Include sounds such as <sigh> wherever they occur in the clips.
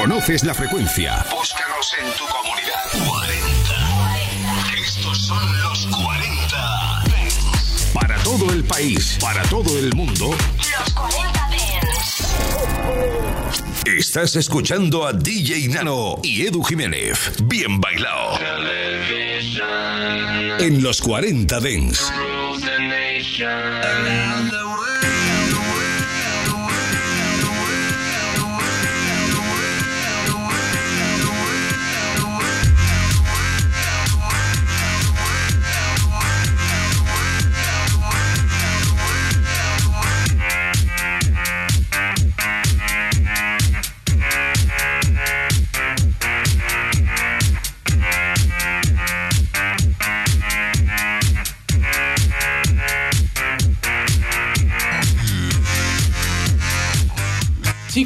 Conoces la frecuencia. Búscanos en tu comunidad. 40. Estos son los 40. Para todo el país, para todo el mundo. Los 40 Dents. Estás escuchando a DJ Nano y Edu Jiménez. Bien bailado. En los 40 Dents.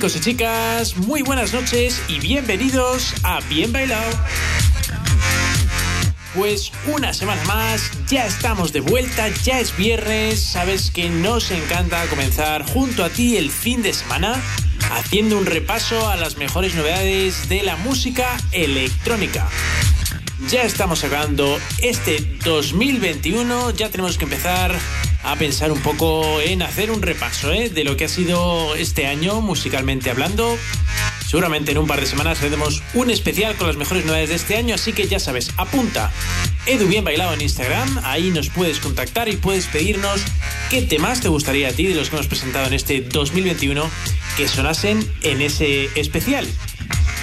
Chicos y chicas, muy buenas noches y bienvenidos a Bien Bailado. Pues una semana más, ya estamos de vuelta, ya es viernes, sabes que nos encanta comenzar junto a ti el fin de semana haciendo un repaso a las mejores novedades de la música electrónica. Ya estamos acabando este 2021, ya tenemos que empezar a pensar un poco en hacer un repaso ¿eh? de lo que ha sido este año musicalmente hablando. Seguramente en un par de semanas haremos un especial con las mejores novedades de este año, así que ya sabes, apunta Edu Bien Bailado en Instagram, ahí nos puedes contactar y puedes pedirnos qué temas te gustaría a ti de los que hemos presentado en este 2021 que sonasen en ese especial.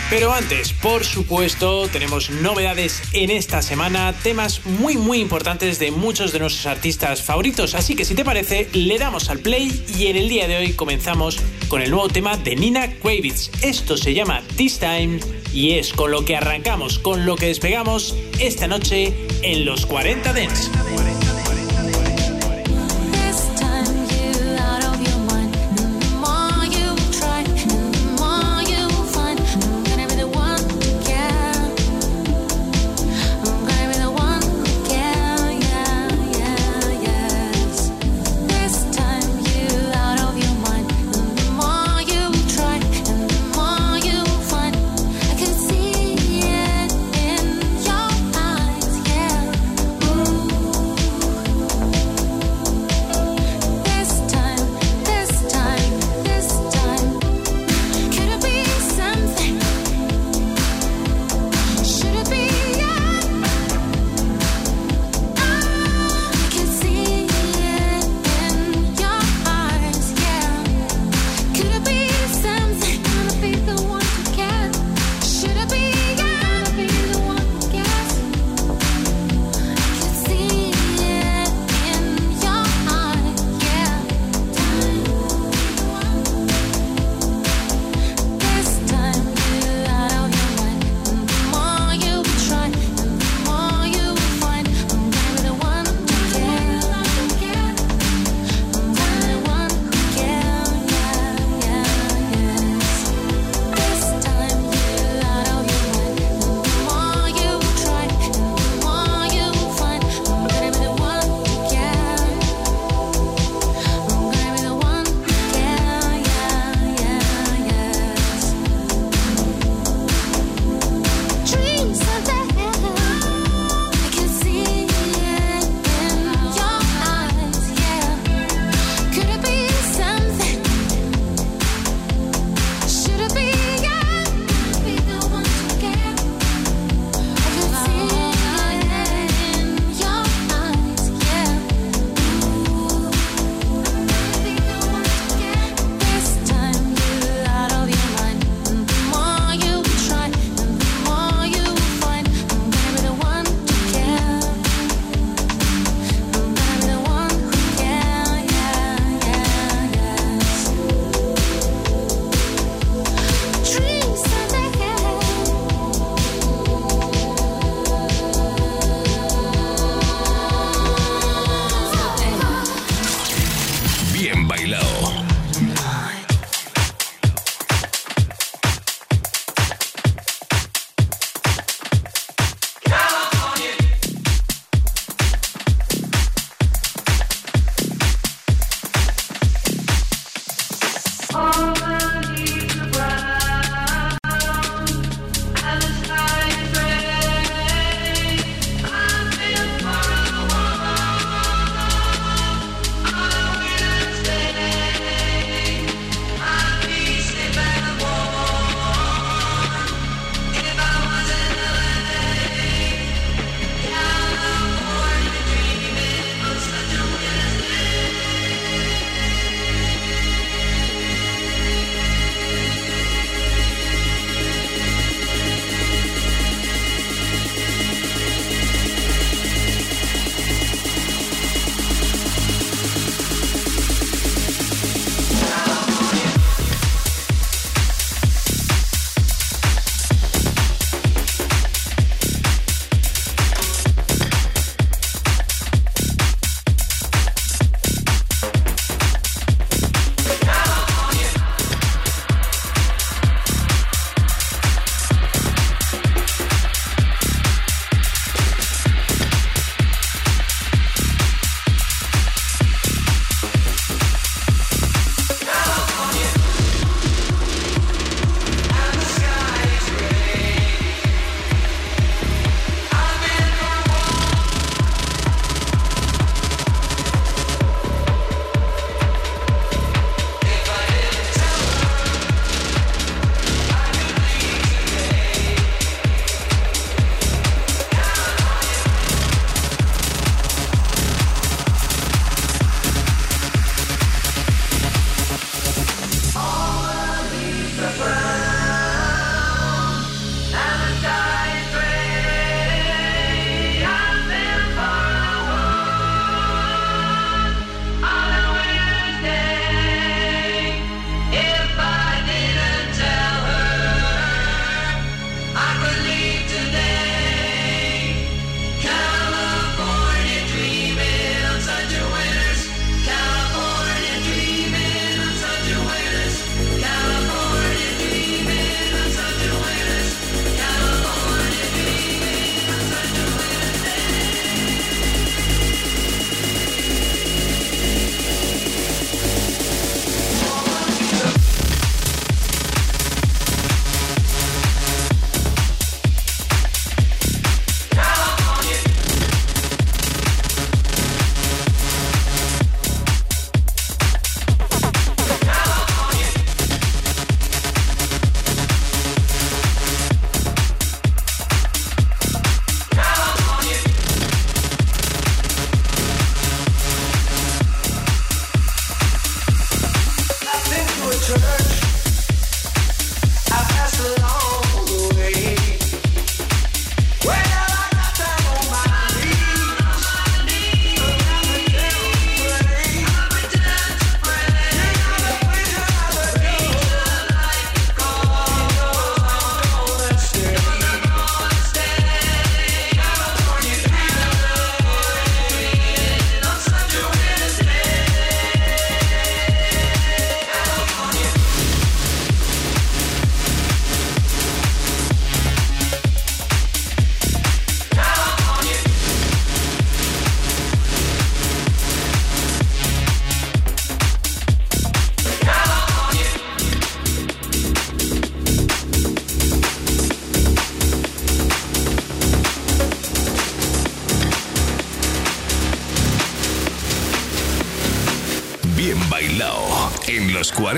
Pero antes, por supuesto, tenemos novedades en esta semana, temas muy muy importantes de muchos de nuestros artistas favoritos, así que si te parece, le damos al play y en el día de hoy comenzamos con el nuevo tema de Nina Kravitz. Esto se llama This Time y es con lo que arrancamos, con lo que despegamos esta noche en los 40 Dents.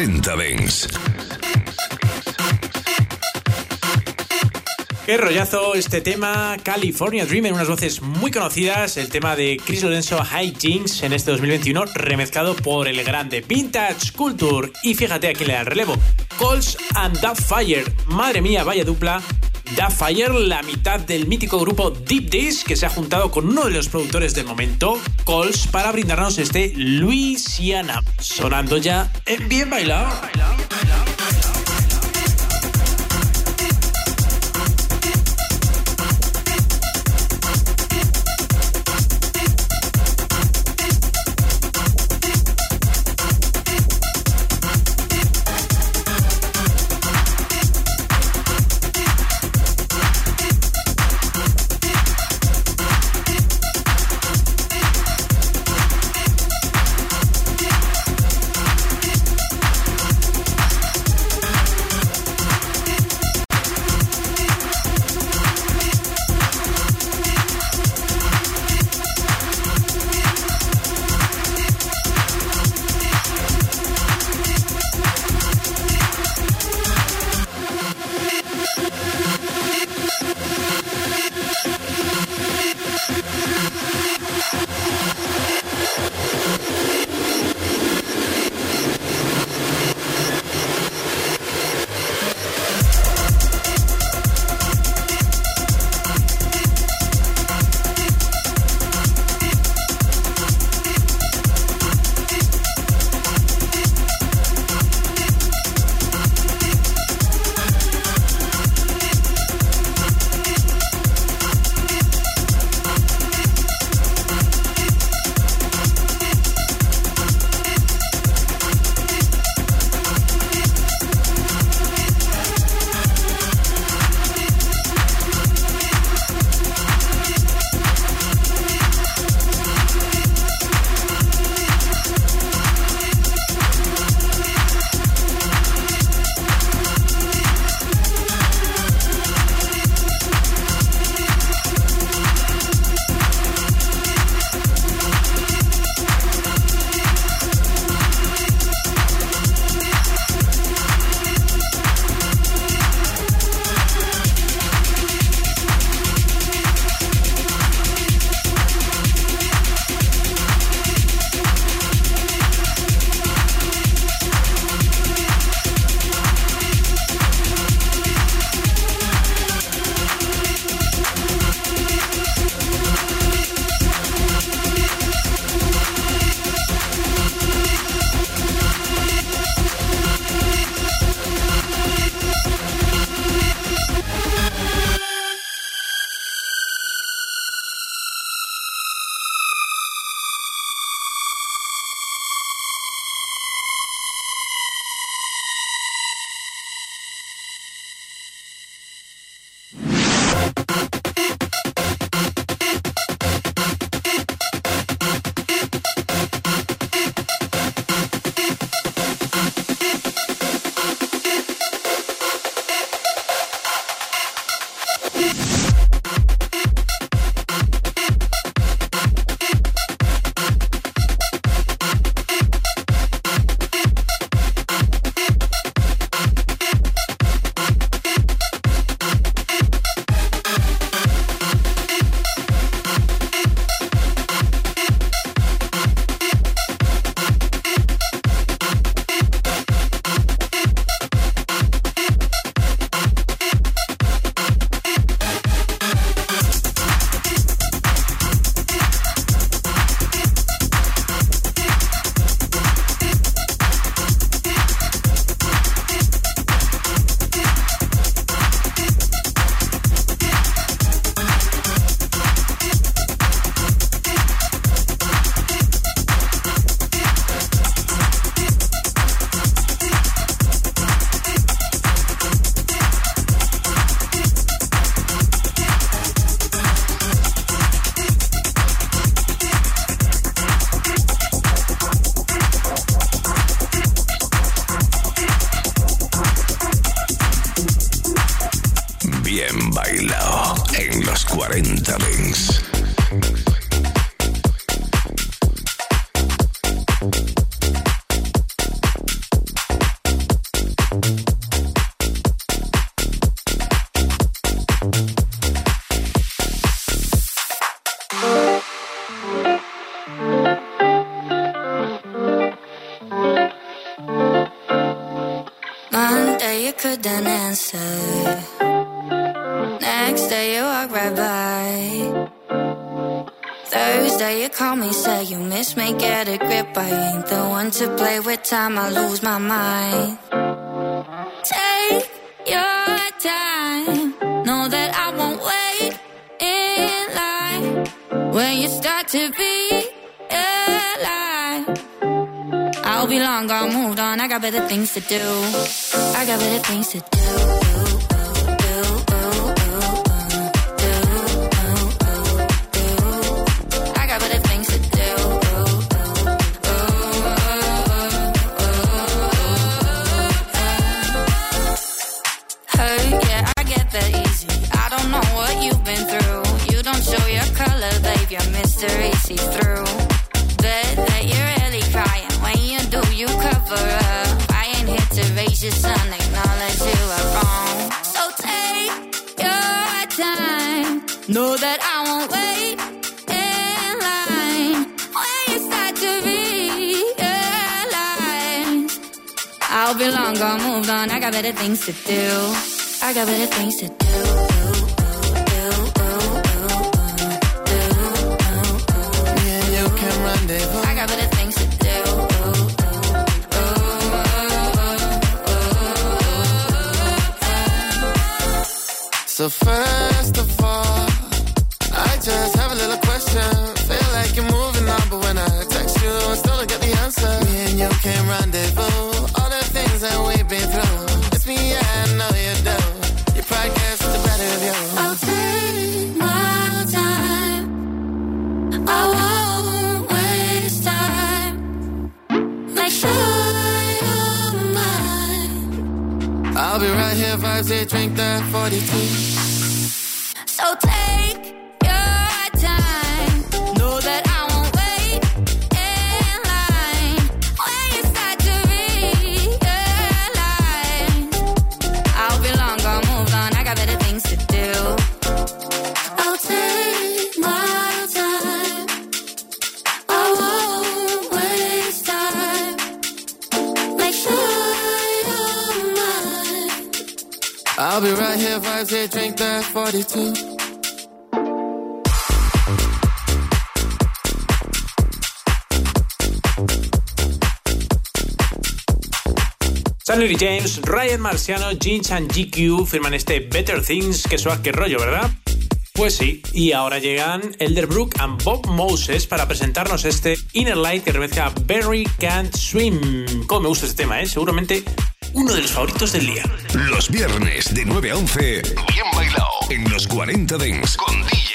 40 Dents. Qué rollazo este tema, California Dreamer, unas voces muy conocidas, el tema de Chris Lorenzo High Jinx en este 2021, remezclado por el grande Vintage Culture. Y fíjate a le da el relevo, Coles and Fire. Madre mía, vaya dupla. Fire, la mitad del mítico grupo Deep Dish, que se ha juntado con uno de los productores del momento, Coles, para brindarnos este Louisiana, sonando ya en Bien Bailado. My mind. Take your time, know that I won't wait in line. When you start to be alive, I'll be long gone, moved on. I got better things to do. I got better things to do. Mystery see through. Bet that you're really crying. When you do, you cover up. I ain't here to raise your son, acknowledge you are wrong. So take your time. Know that I won't wait in line. When you start to realize I'll be long gone, moved on. I got better things to do. I got better things to do. So first of all, I just have a little question. Feel like you're moving on, but when I text you, I still don't get the answer. Me and you can rendezvous. All the things that we've been through. It's me, yeah, I know you do. Your pride gets the better of you. I'll take my time. I won't waste time. Make sure. I'll be right here, vibes, they drink that 42. Sandy James, Ryan Marciano, Jeans and GQ firman este Better Things que suave que rollo, ¿verdad? Pues sí, y ahora llegan Elderbrook and Bob Moses para presentarnos este Inner Light que remezcla Barry Can't Swim. Como me gusta este tema, ¿eh? Seguramente uno de los favoritos del día. Los viernes de 9 a 11, bien bailado en los 40 Dents con DJ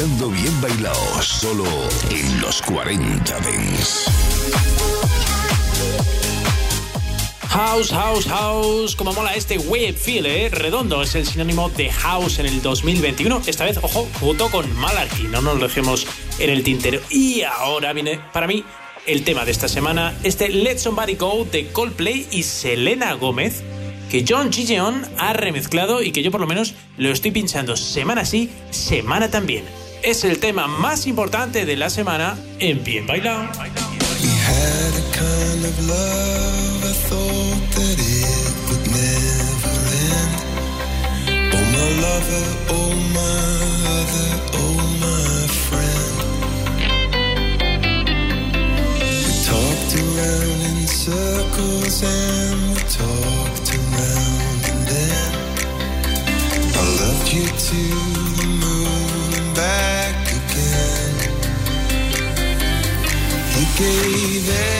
escuchando Bien Bailado, solo en los 40 Dents. House, house, house. Como mola este web feel, ¿eh? Redondo es el sinónimo de house en el 2021. Esta vez, ojo, junto con Malarkey. No nos lo dejemos en el tintero. Y ahora viene, para mí, el tema de esta semana: este Let Somebody Go de Coldplay y Selena Gómez que John Gigeon ha remezclado y que yo por lo menos lo estoy pinchando semana sí, semana también. Es el tema más importante de la semana en Bien Bailado. circles and we talked around I loved you gave Bien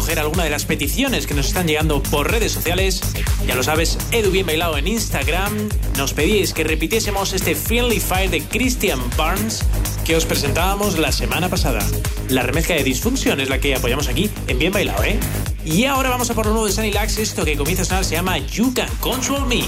recoger alguna de las peticiones que nos están llegando por redes sociales. Ya lo sabes, Edu Bien Bailado en Instagram. Nos pedíais que repitiésemos este Friendly Fire de Christian Barnes que os presentábamos la semana pasada. La remezcla de Disfunction es la que apoyamos aquí en Bien Bailado, ¿eh? Y ahora vamos a por lo nuevo de Sunny Lax. Esto que comienza a sonar se llama You Can Control Me.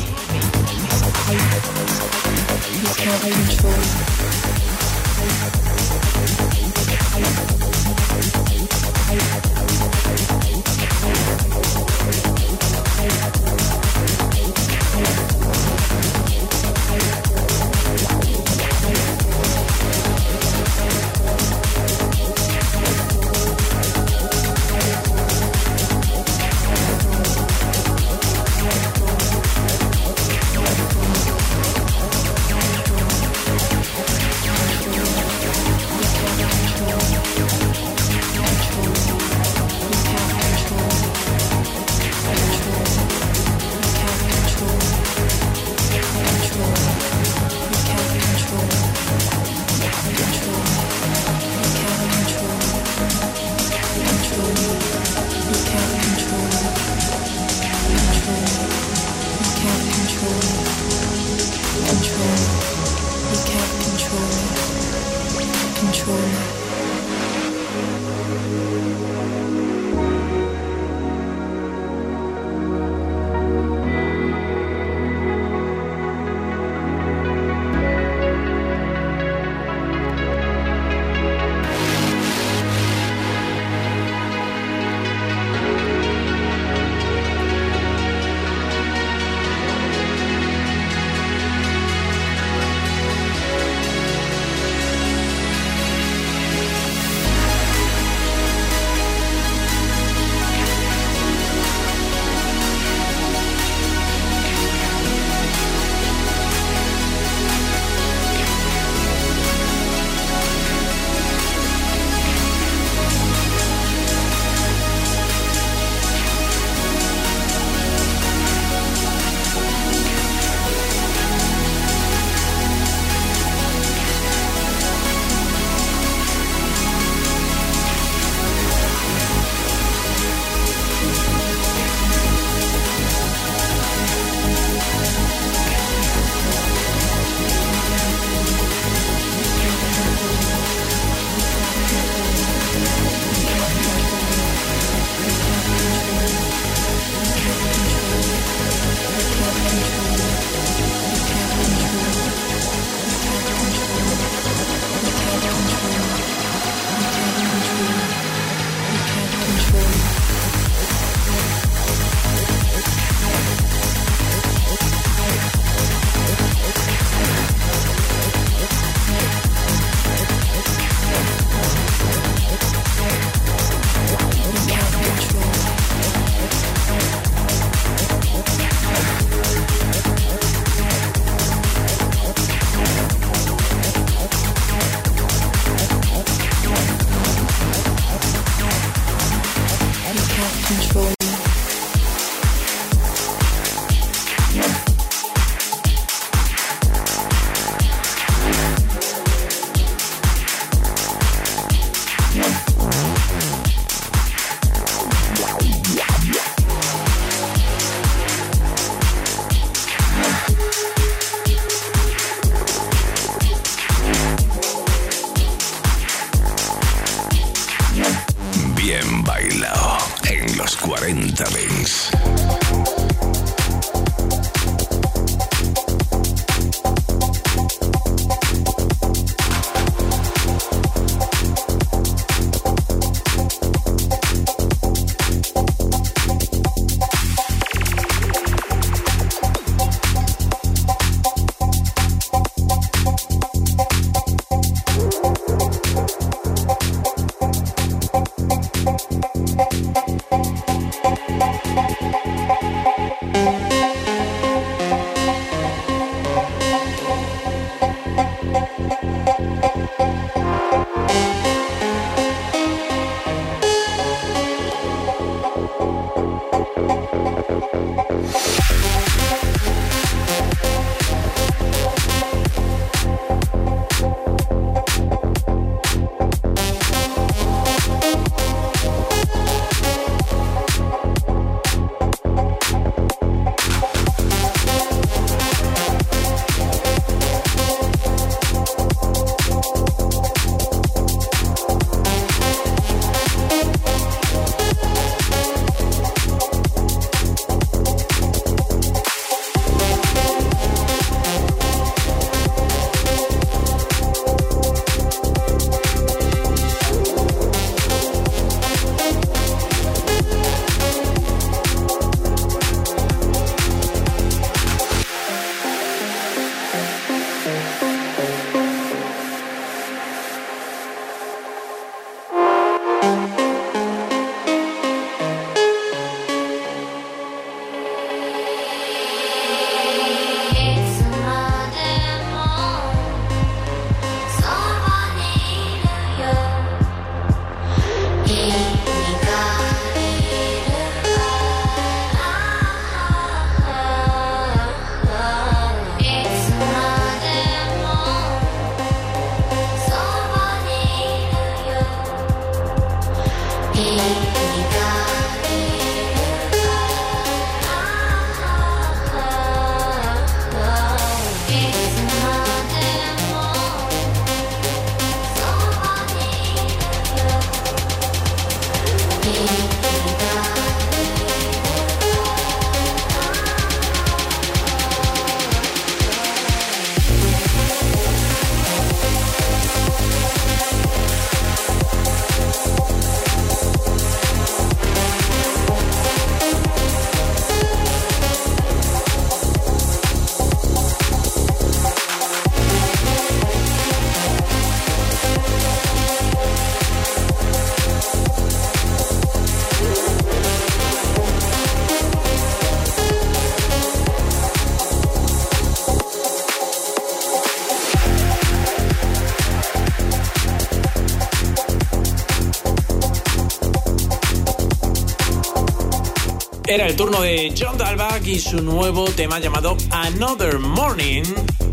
El turno de John Dalbach y su nuevo tema llamado Another Morning,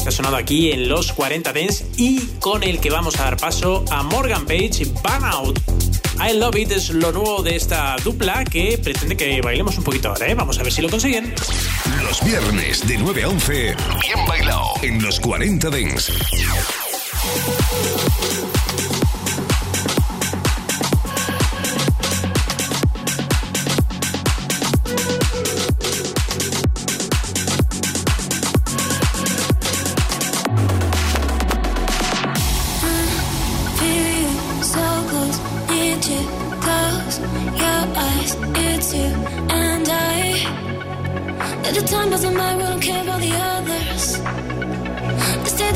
que ha sonado aquí en los 40 Dents y con el que vamos a dar paso a Morgan Page Burnout. I Love It es lo nuevo de esta dupla que pretende que bailemos un poquito ahora, ¿eh? Vamos a ver si lo consiguen. Los viernes de 9 a 11, bien bailado en los 40 Dents. you and I. That the time doesn't matter, we don't care about the others. This day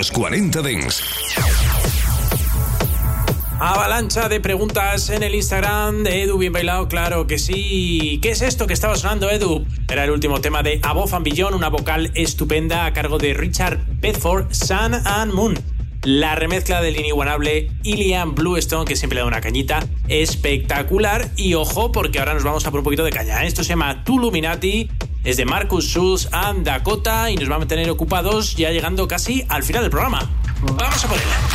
los 40 Dents. Avalancha de preguntas en el Instagram de Edu, bien bailado, claro que sí. ¿Qué es esto que estaba sonando, Edu? Era el último tema de Above and Beyond, una vocal estupenda a cargo de Richard Bedford, Sun and Moon. La remezcla del inigualable Ilian Bluestone, que siempre le da una cañita espectacular. Y ojo, porque ahora nos vamos a por un poquito de caña. Esto se llama Tuluminati, es de Marcus Schulz and Dakota y nos va a mantener ocupados ya llegando casi al final del programa. Vamos a por Pues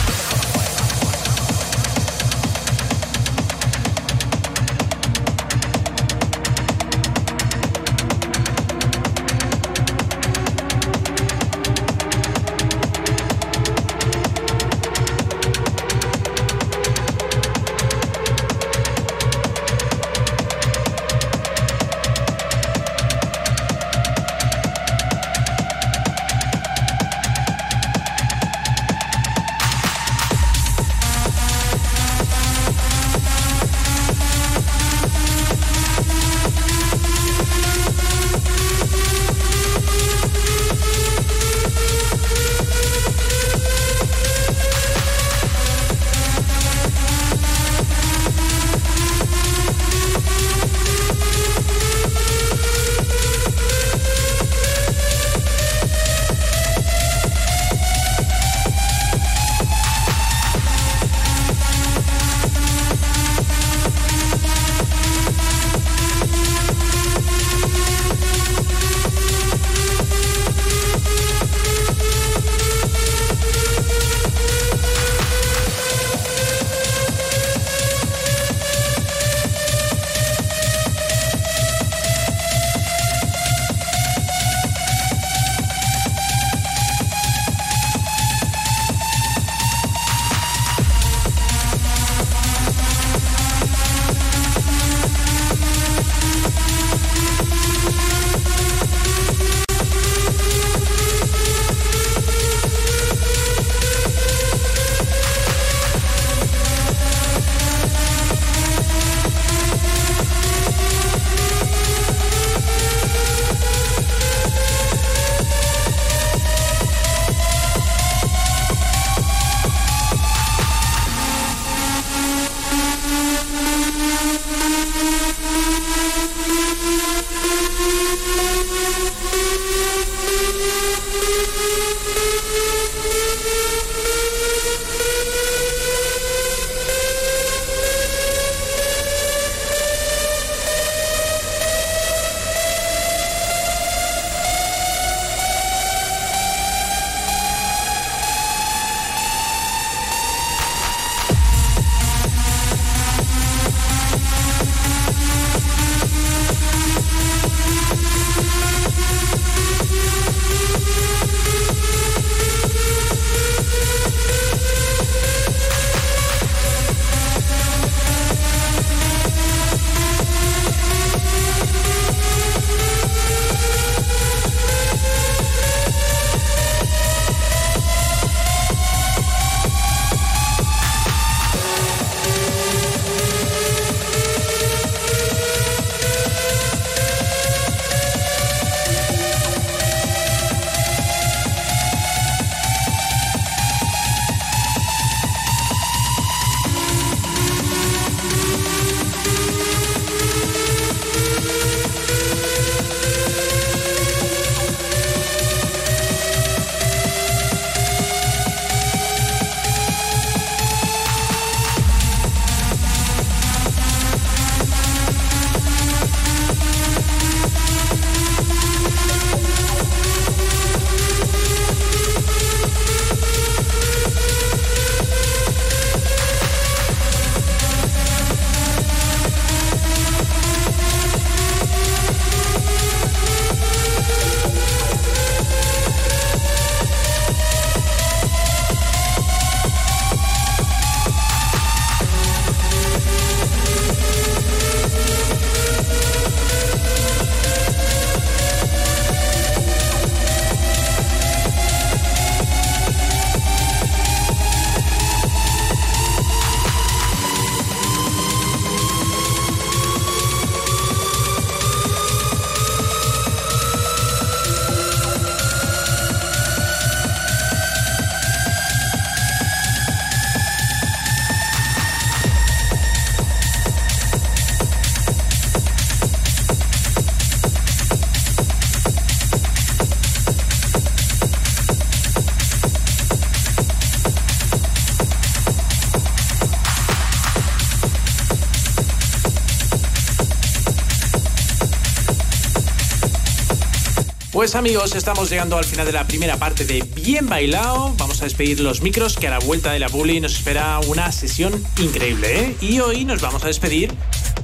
amigos, estamos llegando al final de la primera parte de Bien Bailado. Vamos a despedir los micros que a la vuelta de la bully nos espera una sesión increíble, ¿eh? Y hoy nos vamos a despedir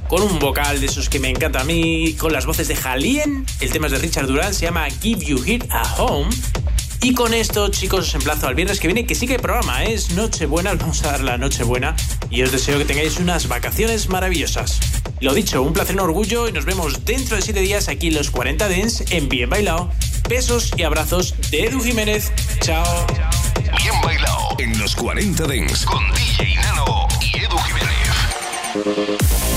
con un vocal de esos que me encanta a mí, con las voces de Jalien. El tema es de Richard Durán, se llama Give You Here a Home. Y con esto, chicos, os emplazo al viernes que viene, que sí que hay programa, ¿eh? es Nochebuena, <laughs> vamos a dar la Nochebuena y os deseo que tengáis unas vacaciones maravillosas. Lo dicho, un placer, un orgullo y nos vemos dentro de 7 días aquí en los 40 Dens en Bien Bailado. Besos y abrazos de Edu Jiménez. Chao. Bien Bailado en los 40 Dens con DJ Nano y Edu Jiménez.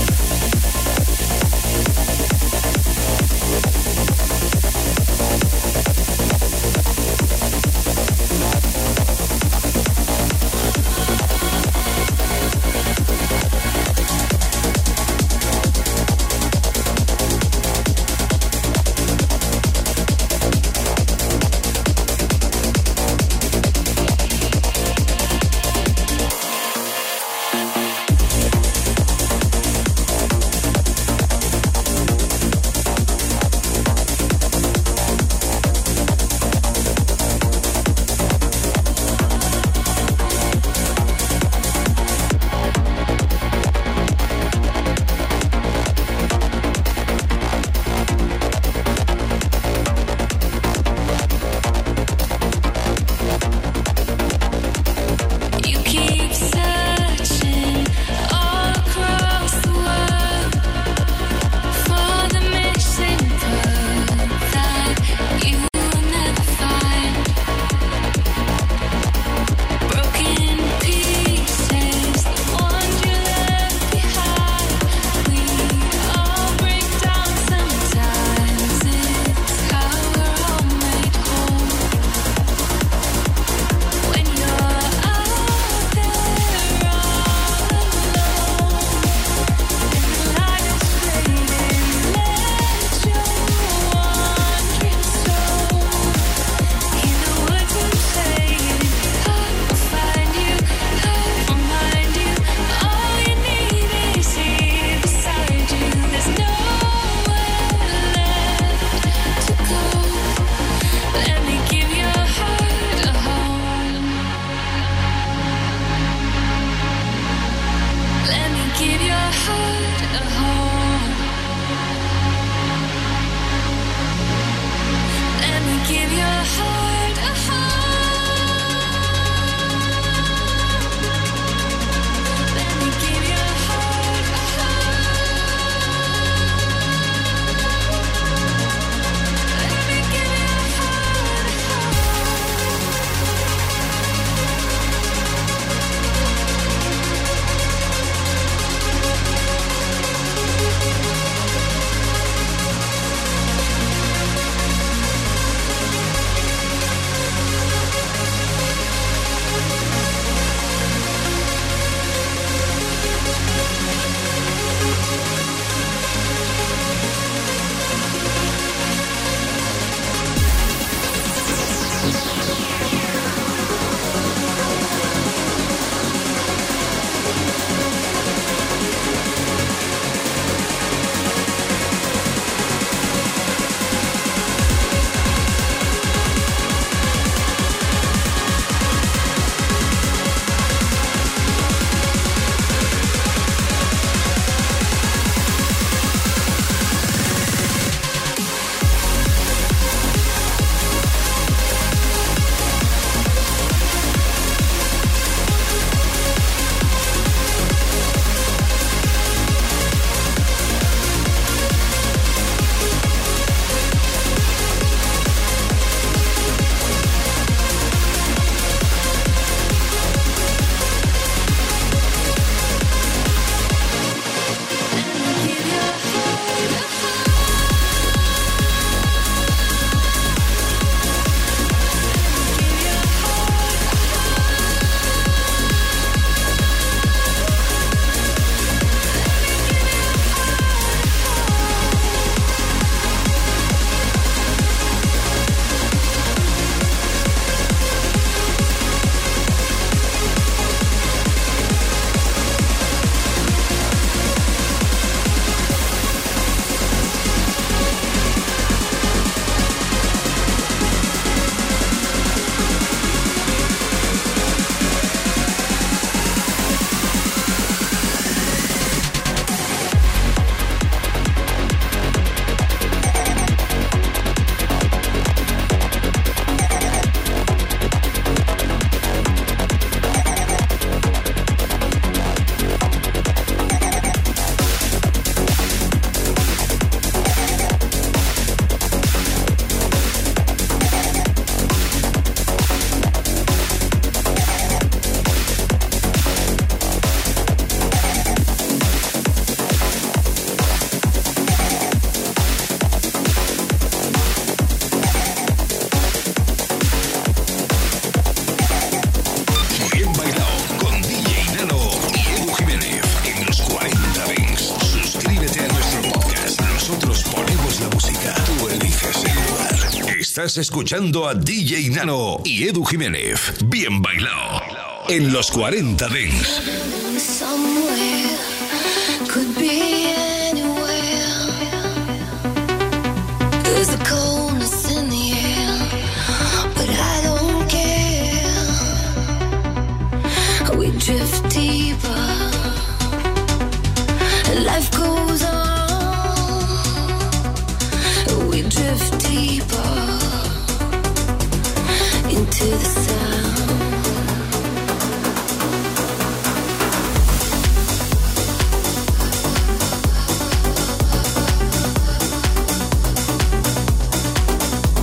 Escuchando a DJ Nano y Edu Jiménez. Bien bailado. En los 40 Dents.